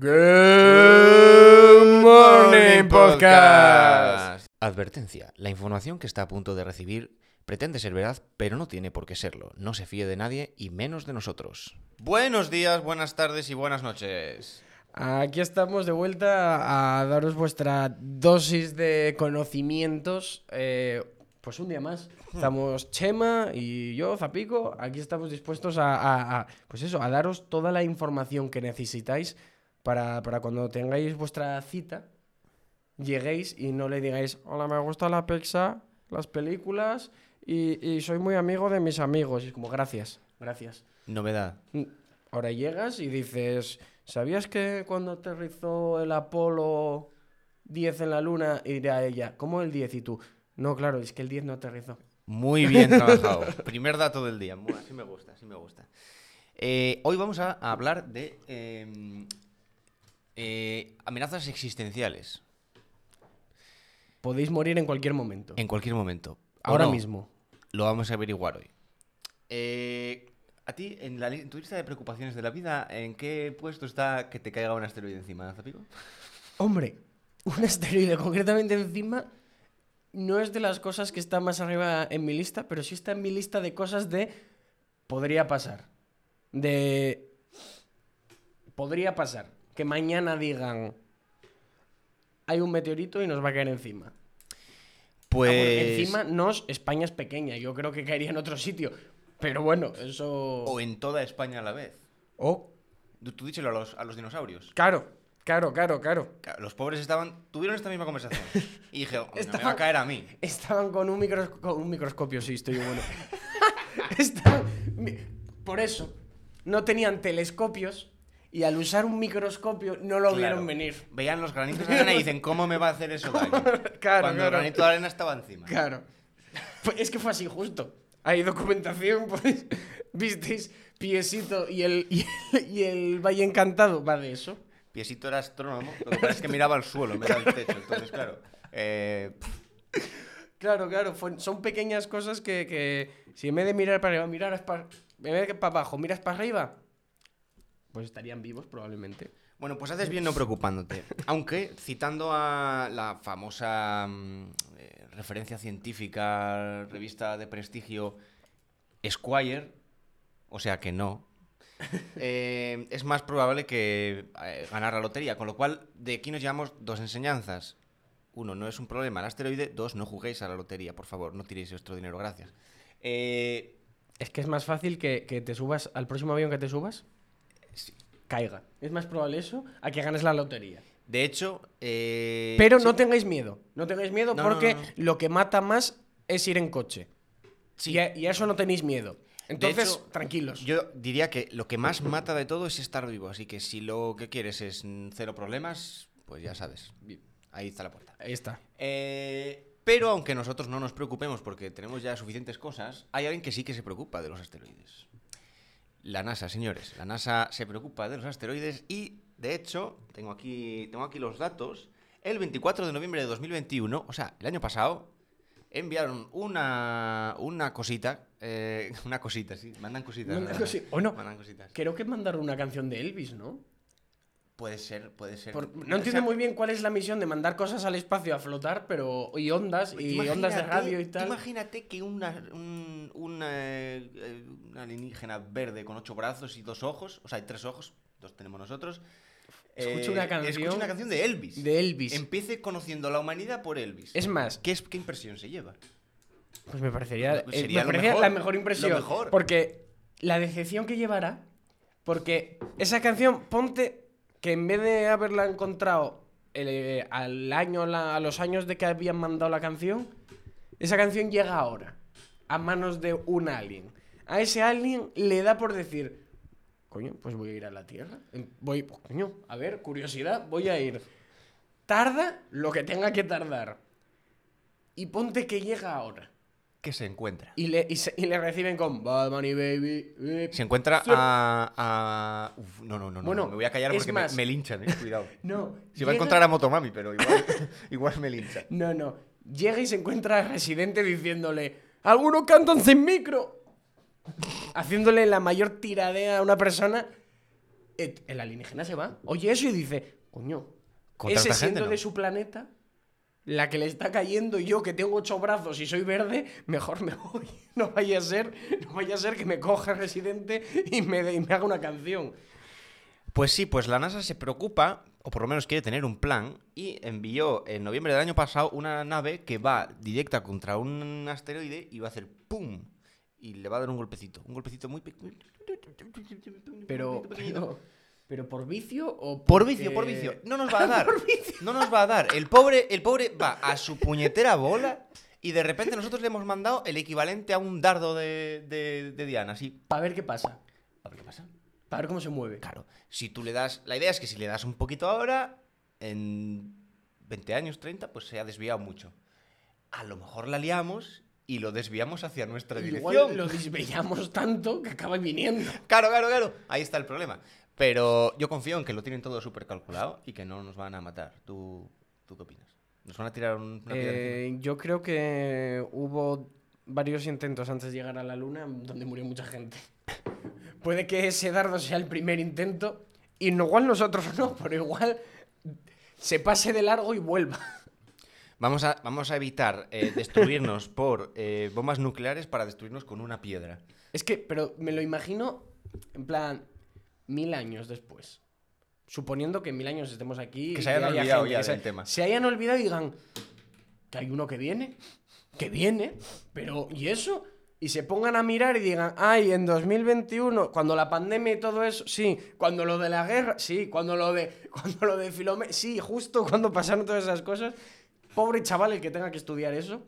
Good Morning Podcast. Advertencia. La información que está a punto de recibir pretende ser veraz, pero no tiene por qué serlo. No se fíe de nadie y menos de nosotros. Buenos días, buenas tardes y buenas noches. Aquí estamos de vuelta a daros vuestra dosis de conocimientos. eh, pues un día más. Estamos Chema y yo, Zapico. Aquí estamos dispuestos a, a- a, pues eso, a daros toda la información que necesitáis para, para cuando tengáis vuestra cita, lleguéis y no le digáis, hola, me gusta la pizza, las películas y, y soy muy amigo de mis amigos. Y es como, gracias, gracias. Novedad. Ahora llegas y dices, ¿sabías que cuando aterrizó el Apolo 10 en la Luna? Y dirá ella, ¿cómo el 10? Y tú, no, claro, es que el 10 no aterrizó. Muy bien trabajado. Primer dato del día. Bueno, así me gusta, así me gusta. Eh, hoy vamos a, a hablar de eh, eh, amenazas existenciales. Podéis morir en cualquier momento. En cualquier momento. ¿O Ahora no? mismo. Lo vamos a averiguar hoy. Eh, a ti, en, la, li- en tu lista de preocupaciones de la vida, ¿en qué puesto está que te caiga un asteroide encima, Zapico? Hombre, un asteroide concretamente encima no es de las cosas que está más arriba en mi lista, pero sí está en mi lista de cosas de podría pasar. De podría pasar. Que mañana digan hay un meteorito y nos va a caer encima. Pues. encima nos, España es pequeña, yo creo que caería en otro sitio. Pero bueno, eso... O en toda España a la vez. Oh, Tú, tú díselo a los, a los dinosaurios. claro, claro, claro, claro. Los pobres estaban. Tuvieron esta misma conversación. Y dije, "Oh, me va a caer a mí. Estaban con un, con un microscopio, sí, estoy bueno. Estaban- Por eso, no tenían telescopios y al usar un microscopio no lo Claro. vieron venir. Veían los granitos de arena y dicen, ¿cómo me va a hacer eso daño? Claro, Cuando el claro. granito de arena estaba encima. Claro. Es que fue así justo. Hay documentación, pues. Visteis, Piesito y el, y el, y el Valle Encantado. Va de eso. Piesito era astrónomo, lo que pasa es que miraba al suelo en vez del techo. Entonces, claro. eh, Claro, claro. fue- son pequeñas cosas que, que si en vez de mirar para arriba, mirar para, en vez de para abajo, miras para arriba, pues estarían vivos probablemente. Bueno, pues haces bien no preocupándote. Aunque, citando a la famosa mm, eh, referencia científica, revista de prestigio Squire, o sea que no, eh, es más probable que eh, ganar la lotería. Con lo cual, de aquí nos llevamos dos enseñanzas. Uno, no es un problema el asteroide. Dos, no juguéis a la lotería, por favor, no tiréis vuestro dinero, gracias. Eh, Es que es más fácil que, que te subas al próximo avión que te subas. Caiga. Es más probable eso a que ganes la lotería. de hecho, eh, Pero sí, no tengáis miedo. No tengáis miedo No, porque no, no. lo que mata más es ir en coche. sí. Y, a, y a eso no tenéis miedo. Entonces, hecho, tranquilos. Yo diría que lo que más mata de todo es estar vivo, así que si lo que quieres es cero problemas, pues ya sabes, ahí está la puerta. Ahí está. Eh, pero aunque nosotros no nos preocupemos porque tenemos ya suficientes cosas, hay alguien que sí que se preocupa de los asteroides. La NASA, señores. La NASA se preocupa de los asteroides y, de hecho, tengo aquí, tengo aquí los datos. El 24 de noviembre de 2021, o sea, el año pasado, enviaron una, una cosita. eh, una cosita, sí. Mandan cositas. ¿O no? Mandan cositas. Creo que mandaron una canción de Elvis, ¿no? Puede ser, puede ser. Por- no entiendo sea, muy bien cuál es la misión de mandar cosas al espacio a flotar, pero. y ondas, y Tú ondas de radio y tal. Imagínate que una, un, una, eh, una alienígena verde con ocho brazos y dos ojos, o sea, hay tres ojos, dos tenemos nosotros. Escucha una canción escucha una canción de Elvis. De Elvis. Empiece conociendo la humanidad por Elvis. Es más, ¿Qué, es, ¿Qué impresión se lleva? Pues me parecería, Pues eh, sería me parecería mejor, la mejor impresión. mejor. Porque la decepción que llevará. Porque esa canción, ponte que en vez de haberla encontrado eh, al año, la- a los años de que habían mandado la canción, esa canción llega ahora. A manos de un alien. A ese alien le da por decir. Coño, pues voy a ir a la Tierra. Em, Voy, pues, coño, a ver, curiosidad, voy a ir. Tarda lo que tenga que tardar. Y ponte que llega ahora. ¿Qué se encuentra? Y le, y se- y le reciben con Bad Bunny Baby. eh". Se encuentra a. a- Uf, no, no, no, no. Bueno, me voy a callar porque me- más- me, linchan, eh. Cuidado. No. Si va a encontrar a Motomami, pero igual, igual me linchan. No, no. Llega y se encuentra a Residente diciéndole: ¡Algunos cantan sin micro! Haciéndole la mayor tiradea a una persona. el alienígena se va, oye eso y dice, coño, ese gente, siendo ¿no? de su planeta, la que le está cayendo y yo que tengo ocho brazos y soy verde, mejor me voy. No vaya a ser, no vaya a ser que me coja Residente y me, de- y me haga una canción. Pues sí, pues la NASA se preocupa, o por lo menos quiere tener un plan, y envió en noviembre del año pasado una nave que va directa contra un asteroide y va a hacer ¡pum! Y le va a dar un golpecito. Un golpecito muy pequeño. Pero, pero, pero por vicio o Por porque- vicio, por vicio. No nos va a dar. No nos va a dar. El pobre, el pobre va a su puñetera bola y de repente nosotros le hemos mandado el equivalente a un dardo de, de, de Diana. Así. Para ver qué pasa. A ver qué pasa. Para ver cómo se mueve. Claro, si tú le das. La idea es que si le das un poquito ahora, en 20 años, 30, pues se ha desviado mucho. A lo mejor la liamos y lo desviamos hacia nuestra dirección. Lo desvellamos tanto que acaba viniendo. Claro, claro, claro. Ahí está el problema. Pero yo confío en que lo tienen todo súper calculado y que no nos van a matar. ¿Tú, ¿Tú qué opinas? ¿Nos van a tirar un- una? Eh, yo creo que hubo varios intentos antes de llegar a la luna donde murió mucha gente. Puede que ese dardo sea el primer intento y no, igual nosotros no, pero igual se pase de largo y vuelva. Vamos a, vamos a evitar eh, destruirnos por eh, bombas nucleares para destruirnos con una piedra. Es que, pero me lo imagino en plan mil años después. Suponiendo que mil años estemos aquí. Que se hayan haya olvidado gente ya que se, del tema. Se hayan olvidado y digan que hay uno que viene, que viene, pero ¿y eso? Y se pongan a mirar y digan, ay, en 2021, cuando la pandemia y todo eso, sí, cuando lo de la guerra, sí, cuando lo de, cuando lo de Filomé, sí, justo cuando pasaron todas esas cosas. Pobre chaval el que tenga que estudiar eso.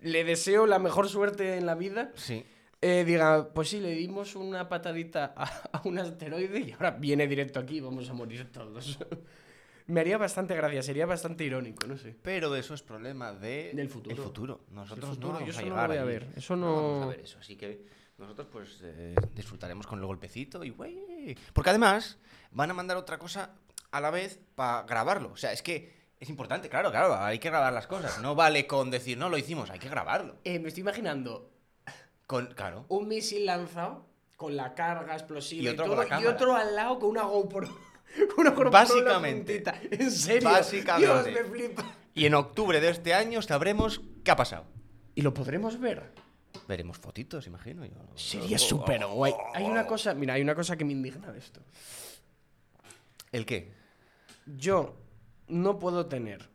Le deseo la mejor suerte en la vida Sí. Eh, diga, pues sí, le dimos una patadita a, a un asteroide y ahora viene directo aquí y vamos a morir todos. Me haría bastante gracia, sería bastante irónico, no sé. Pero eso es problema de Del futuro. el futuro. Nosotros futuro, no yo vamos a no llegar voy a ver, eso vamos a no- ver eso. Así que nosotros pues eh, disfrutaremos con el golpecito y güey. Porque además van a mandar otra cosa a la vez para grabarlo. O sea, es que es importante, claro, claro, hay que grabar las cosas. No vale con decir, no lo hicimos, hay que grabarlo. Eh, me estoy imaginando Con, claro. un misil lanzado con la carga explosiva Y y, otro con todo, la y otro al lado con una GoPro. con una GoPro Básicamente. En serio. Básicamente. Dios, me flipa. Y en octubre de este año sabremos qué ha pasado. Y lo podremos ver. Veremos fotitos, imagino. yo. Sería súper guay. Hay una cosa, mira, hay una cosa que me indigna de esto. ¿El qué? Yo no puedo tener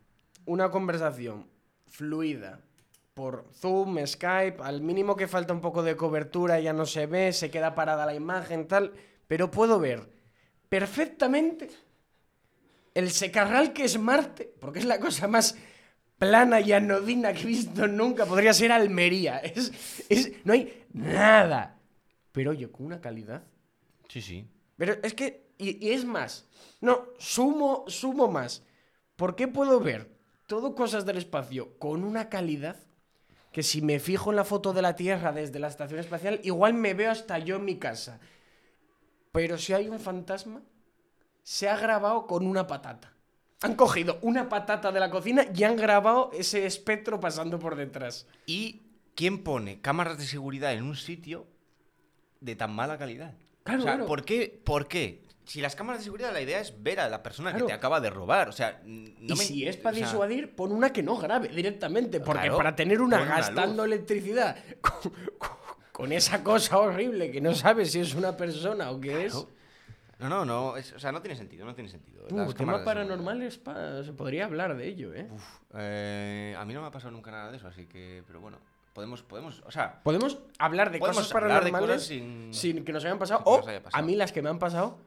una conversación fluida por Zoom, Skype, al mínimo que falta un poco de cobertura ya no se ve, se queda parada la imagen, tal, pero puedo ver perfectamente el secarral que es Marte, porque es la cosa más plana y anodina que he visto nunca, podría ser Almería, es, es, no hay nada, pero oye, con una calidad Sí, sí. pero es que, y, y es más, no, sumo, sumo más. ¿Por qué puedo ver todo cosas del espacio con una calidad que si me fijo en la foto de la Tierra desde la estación espacial, igual me veo hasta yo en mi casa? Pero si hay un fantasma, se ha grabado con una patata. Han cogido una patata de la cocina y han grabado ese espectro pasando por detrás. ¿Y quién pone cámaras de seguridad en un sitio de tan mala calidad? Claro, o sea, claro. ¿por qué? ¿Por qué? Si las cámaras de seguridad, la idea es ver a la persona Claro. que te acaba de robar. O sea, no y me- si es para o sea, disuadir, pon una que no grabe directamente. Porque Claro, para tener una gastando electricidad con, con- esa cosa horrible que no sabes si es una persona o qué es. Claro. No, no, no. es- o sea, no tiene sentido, no tiene sentido. Uh, Las cámaras tema de paranormal es pa- se podría hablar de ello, ¿eh? Uf, eh, a mí no me ha pasado nunca nada de eso, así que. Pero bueno, podemos. podemos o sea, Podemos hablar de Podemos cosas hablar de paranormales cosas sin- sin que nos hayan pasado. sin O haya pasado. a mí las que me han pasado,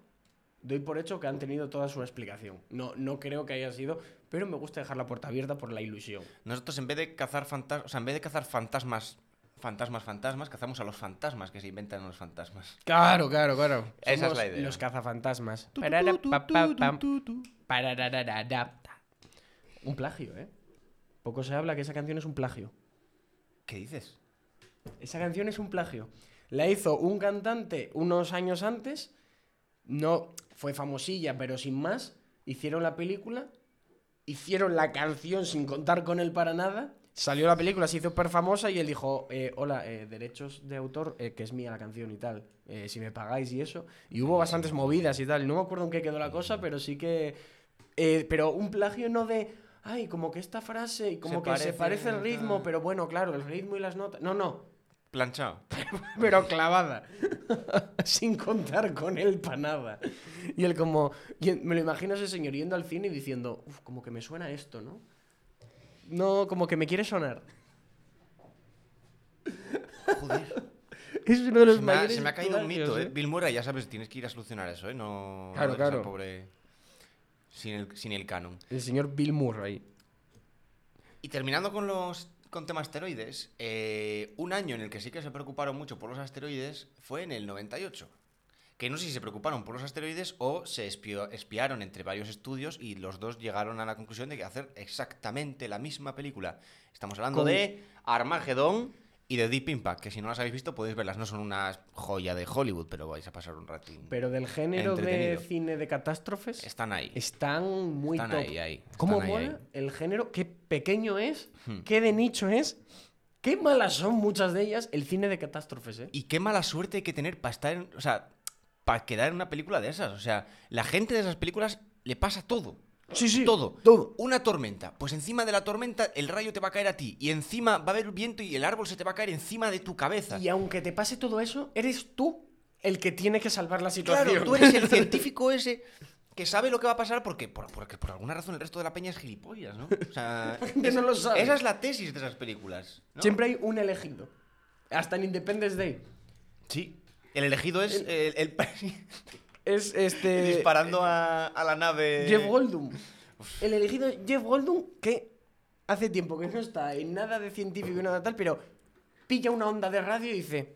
doy por hecho que han tenido toda su explicación. No, no creo que haya sido, pero me gusta dejar la puerta abierta por la ilusión. nosotros en vez de cazar fantasmas. O sea, en vez de cazar fantasmas. Fantasmas, fantasmas, cazamos a los fantasmas que se inventan los fantasmas. Claro, claro, claro. Esa es la idea. Los cazafantasmas. Un plagio, ¿eh? Poco se habla que esa canción es un plagio. ¿Qué dices? Esa canción es un plagio. La hizo un cantante unos años antes. No fue famosilla, pero sin más. Hicieron la película. Hicieron la canción sin contar con él para nada. Salió la película, se hizo súper famosa y él dijo, eh, hola, eh, derechos de autor, eh, que es mía la canción y tal, si me pagáis y eso. Y hubo bastantes movidas y tal. No me acuerdo en qué quedó la cosa, pero sí que... pero un plagio no de, ay, como que esta frase y como Se que se parece, el ritmo, pero bueno, claro, el ritmo y las notas... No, no, Planchado. pero clavada. Sin contar con él para nada. Y él como... y me lo imagino ese señor yendo al cine y diciendo, uff, como que me suena esto, ¿no? No, como que me quiere sonar. Joder. Es uno de los Se me, ha, se me ha caído un mito, ¿eh? ¿eh? Bill Murray, ya sabes, tienes que ir a solucionar eso, ¿eh? No, Claro, no claro. pobre sin el, sin el canon. El señor Bill Murray. Y terminando con los con temas asteroides, eh, un año en el que sí que se preocuparon mucho por los asteroides fue en el 98. Que no sé si se preocuparon por los asteroides o se espiaron entre varios estudios y los dos llegaron a la conclusión de que hacer exactamente la misma película. Estamos hablando Con- de Armageddon y de Deep Impact, que si no las habéis visto podéis verlas. No son una joya de Hollywood, pero vais a pasar un ratín. Pero del género de cine de catástrofes, Están ahí. están muy Están top. ahí, ahí. ¿Cómo Están ahí, mola ahí. el género? Qué pequeño es, Hmm. qué de nicho es, qué malas son muchas de ellas el cine de catástrofes, ¿eh? Y qué mala suerte hay que tener para estar en. O sea, para quedar en una película de esas. O sea, la gente de esas películas le pasa todo. Sí, sí. Todo. Todo. Una tormenta. Pues encima de la tormenta el rayo te va a caer a ti. Y encima va a haber viento y el árbol se te va a caer encima de tu cabeza. Y aunque te pase todo eso, eres tú el que tiene que salvar la situación. Claro, tú eres el científico ese que sabe lo que va a pasar porque por, porque por alguna razón el resto de la peña es gilipollas, ¿no? O sea, Que no lo sabe. esa es la tesis de esas películas. ¿no? Siempre hay un elegido. Hasta en Independence Day. Sí. El elegido es el, el- Es este. disparando a, a la nave. Jeff Goldblum. El elegido Jeff Goldblum que hace tiempo que no está en nada de científico y nada tal, pero pilla una onda de radio y dice: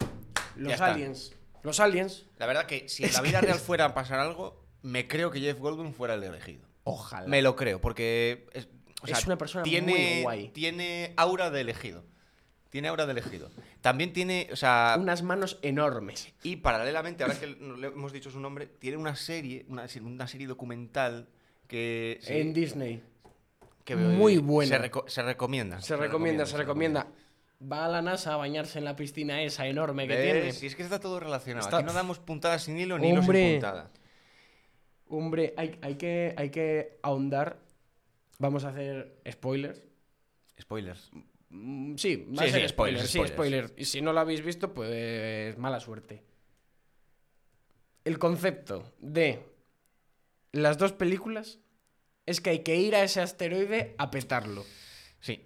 Los Ya está. aliens. Los aliens. La verdad que si en la vida real fuera a pasar algo, me creo que Jeff Goldblum fuera el elegido. Ojalá. Me lo creo, porque es, o Es una persona tiene, muy guay. Tiene aura de elegido. Tiene aura de elegido. También tiene, o sea, Unas manos enormes. y paralelamente, ahora que le hemos dicho su nombre, tiene una serie, una, se- una serie documental que, sí, En Disney. que muy eh, buena. Se, reco- se recomienda. Se recomienda, se recomienda. Va a la NASA a bañarse en la piscina esa enorme que ¿Ves? tiene. Si es que está todo relacionado. Está- Aquí no damos puntadas sin hilo ni hilos sin puntada. Hombre, hay, hay que, hay que ahondar. Vamos a hacer spoilers. Spoilers. Mm, Sí, va a Sí, ser sí, spoiler, sí, spoiler. Y si no lo habéis visto, pues mala suerte. El concepto de las dos películas es que hay que ir a ese asteroide a petarlo. Sí.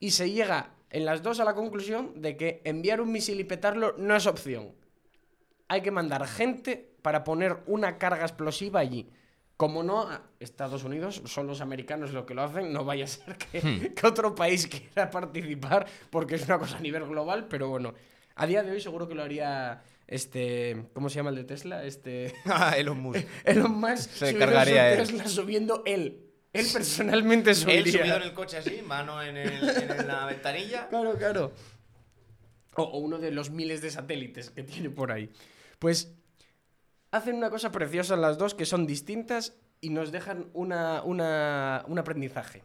Y se llega en las dos a la conclusión de que enviar un misil y petarlo no es opción. Hay que mandar gente para poner una carga explosiva allí. Como no, Estados Unidos son los americanos los que lo hacen, no vaya a ser que, Hmm. que otro país quiera participar, porque es una cosa a nivel global, pero bueno, a día de hoy seguro que lo haría este, ¿cómo se llama el de Tesla? Este, Ah, Elon Musk. Elon Musk Se cargaría él. Tesla subiendo él. Él personalmente subiría. Él subido en el coche así, mano en, el- en la ventanilla. Claro, claro. O, o uno de los miles de satélites que tiene por ahí. Pues hacen una cosa preciosa las dos que son distintas y nos dejan una, una- un aprendizaje.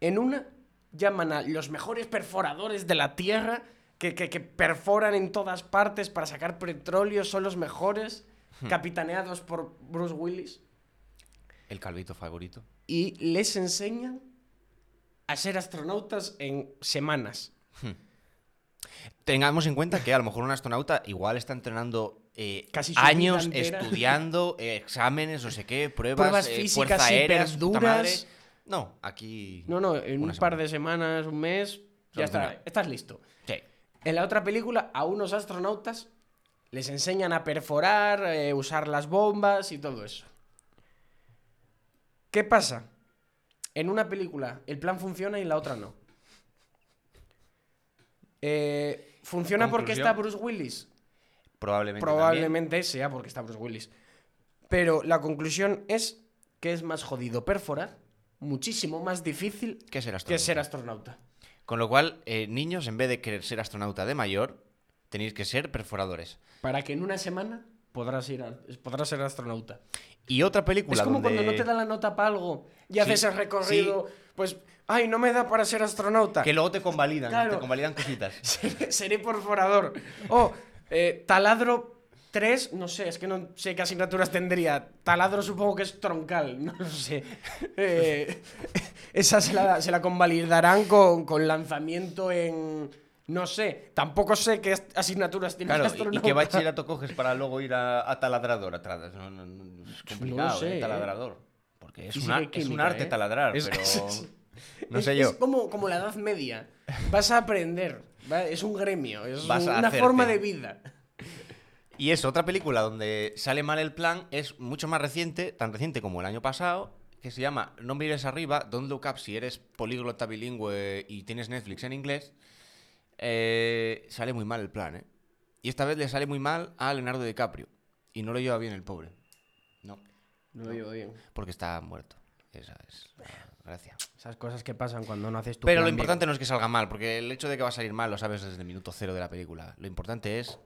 En una llaman a los mejores perforadores de la Tierra que, que- que perforan en todas partes para sacar petróleo, son los mejores, capitaneados por Bruce Willis, El calvito favorito. y les enseñan a ser astronautas en semanas. Tengamos en cuenta que a lo mejor un astronauta igual está entrenando eh, Casi años estudiando eh, exámenes, no sé qué, pruebas, Pruebas eh, físicas madre. No, aquí. No, no, en un par de semanas, un mes, ya está, estás listo. Sí. En la otra película, a unos astronautas les enseñan a perforar, eh, usar las bombas y todo eso. ¿Qué pasa? En una película el plan funciona y en la otra no. Eh, ¿Funciona porque está Bruce Willis? Probablemente. Probablemente sea porque está Bruce Willis. Pero la conclusión es que es más jodido perforar, muchísimo más difícil. Que ser que astronauta. ser astronauta. Con lo cual, eh, niños, en vez de querer ser astronauta de mayor, tenéis que ser perforadores. Para que en una semana podrás ir a- podrás ser astronauta. Y otra película Es como donde... cuando no te da la nota para algo y haces el recorrido, pues, ay, no me da para ser astronauta. Que luego te convalidan, Claro. te convalidan cositas. Seré, seré perforador. Oh, eh, taladro 3, no sé, es que no sé qué asignaturas tendría. Taladro supongo que es troncal, no lo sé. Eh, esa se la, se la convalidarán con, con lanzamiento en... No sé, tampoco sé qué asignaturas tiene Claro, ¿y- ¿y astronauta. qué bachillerato coges para luego ir a, a taladrador atrás? No, no, no, es complicado, sé, ¿eh? ¿eh? Taladrador. Porque es, un, es arte ¿eh? taladrar, Es- pero... es- No sé yo. Es como, como la Edad Media. Vas a aprender. Es un gremio, es Vas una forma de vida. Y eso, otra película donde sale mal el plan es mucho más reciente, tan reciente como el año pasado, que se llama No mires arriba, Don't Look Up si eres políglota bilingüe y tienes Netflix en inglés. Eh, sale muy mal el plan, ¿eh? Y esta vez le sale muy mal a Leonardo DiCaprio. Y no lo lleva bien el pobre. No, No lo digo bien. porque está muerto. Esa es la gracia. Esas cosas que pasan cuando no haces tu Pero lo plan importante no es que salga mal, porque el hecho de que va a salir mal lo sabes desde el minuto cero de la película. Lo importante es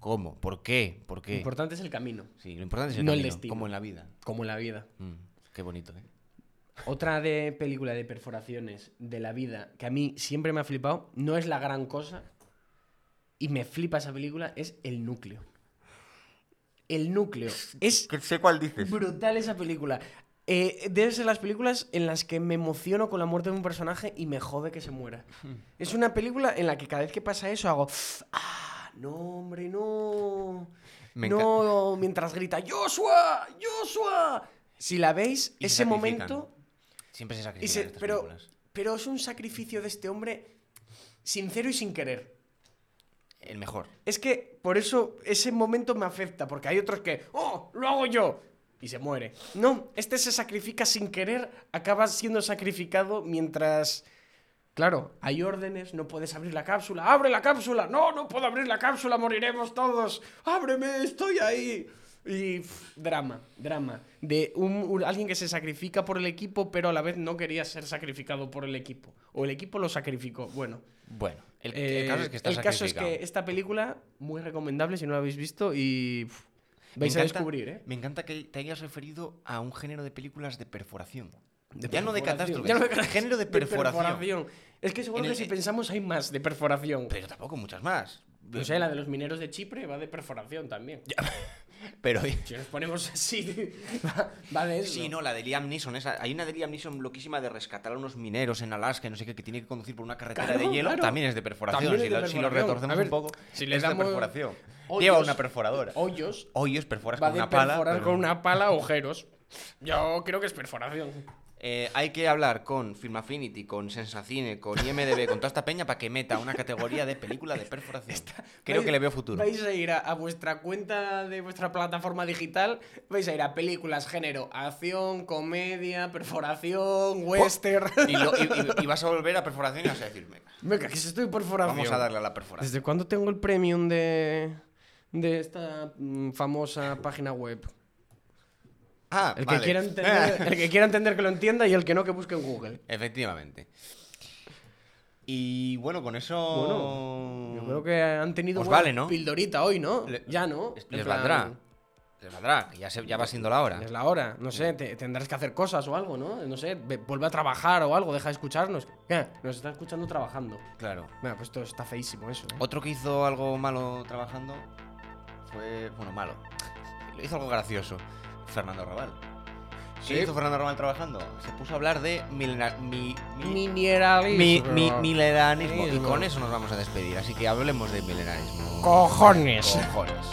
cómo, por qué, por Lo qué. importante es el camino, Sí, lo importante es el No el destino. como en la vida. como en la vida. Mm, qué bonito, ¿eh? Otra de película de perforaciones de la vida que a mí siempre me ha flipado, no es la gran cosa, y me flipa esa película, es El Núcleo. El Núcleo. Es sé cuál dices. brutal esa película. Eh, debe ser las películas en las que me emociono con la muerte de un personaje y me jode que se muera. Es una película en la que cada vez que pasa eso hago. ¡Ah! No, hombre, no. Me no, mientras grita ¡Joshua! ¡Joshua! Si la veis, Y ese momento. Siempre se y sacrifican se- estas pero, películas. pero es un sacrificio de este hombre sincero y sin querer. El mejor. Es que por eso ese momento me afecta, porque hay otros que, ¡oh! ¡Lo hago yo! Y se muere. No, este se sacrifica sin querer, acaba siendo sacrificado mientras. Claro, hay órdenes, no puedes abrir la cápsula. ¡Abre la cápsula! ¡No, no puedo abrir la cápsula! ¡Moriremos todos! ¡Ábreme! ¡Estoy ahí! Y pff, drama, drama. De un, un- alguien que se sacrifica por el equipo, pero a la vez no quería ser sacrificado por el equipo. O el equipo lo sacrificó. Bueno, Bueno, el, el eh, caso es que está el caso es sacrificado. que esta película, muy recomendable si no la habéis visto y pf, Me vais a encanta- descubrir, ¿eh? Me encanta que te hayas referido a un género de películas de perforación. De ya no de perforación. catástrofe, Ya no de género de perforación. Es que seguro que si pensamos hay más de perforación. Pero tampoco muchas más. No sé, la de los mineros de Chipre va de perforación también. Pero Si nos ponemos así, va, va de eso. Sí, no, la de Liam Neeson. Esa, hay una de Liam Neeson loquísima de rescatar a unos mineros en Alaska no sé qué, que tiene que conducir por una carretera Claro, de hielo. claro. También es de perforación. También si, de lo, si lo perforación. retorcemos ver, un poco, si le es damos de perforación. hoyos- Lleva una perforadora. Hoyos Hoyos perforas va con de una pala. perforar pero- con una pala agujeros. Yo creo que es perforación. Eh, hay que hablar con Film Affinity, con Sensacine, con IMDB, con toda esta peña para que meta una categoría de película de perforación. Creo Vais- que le veo futuro. Vais a ir a, a vuestra cuenta de vuestra plataforma digital, vais a ir a películas género, acción, comedia, perforación, western. Y, lo- y- y- y vas a volver a perforación y vas a decir, venga, Venga, que si estoy perforación. vamos a darle a la perforación. ¿Desde cuándo tengo el premium de, de esta mm, famosa página web? Ah, El, vale. que quiera entender, el que quiera entender que lo entienda y el que no que busque en Google. Efectivamente. Y bueno, con eso. Bueno, Yo creo que han tenido buena vale, ¿no? pildorita hoy, ¿no? Le- ya, ¿no? Les plan, valdrá. Les valdrá, que ya, se- ya va siendo la hora. Es la hora, no sé, te- tendrás que hacer cosas o algo, ¿no? No sé, ve- vuelve a trabajar o algo, deja de escucharnos. ¿Qué? Nos está escuchando trabajando. Claro. Mira, pues esto está feísimo eso, ¿eh? Otro que hizo algo malo trabajando fue. Bueno, malo. Lo hizo algo gracioso. Fernando Raval. ¿Qué Sí. hizo Fernando Raval trabajando? Se puso a hablar de milena- mi, mi, Mineralismo. mi, mi- milenarismo. Y con eso nos vamos a despedir. Así que hablemos de milenarismo. Cojones. Cojones.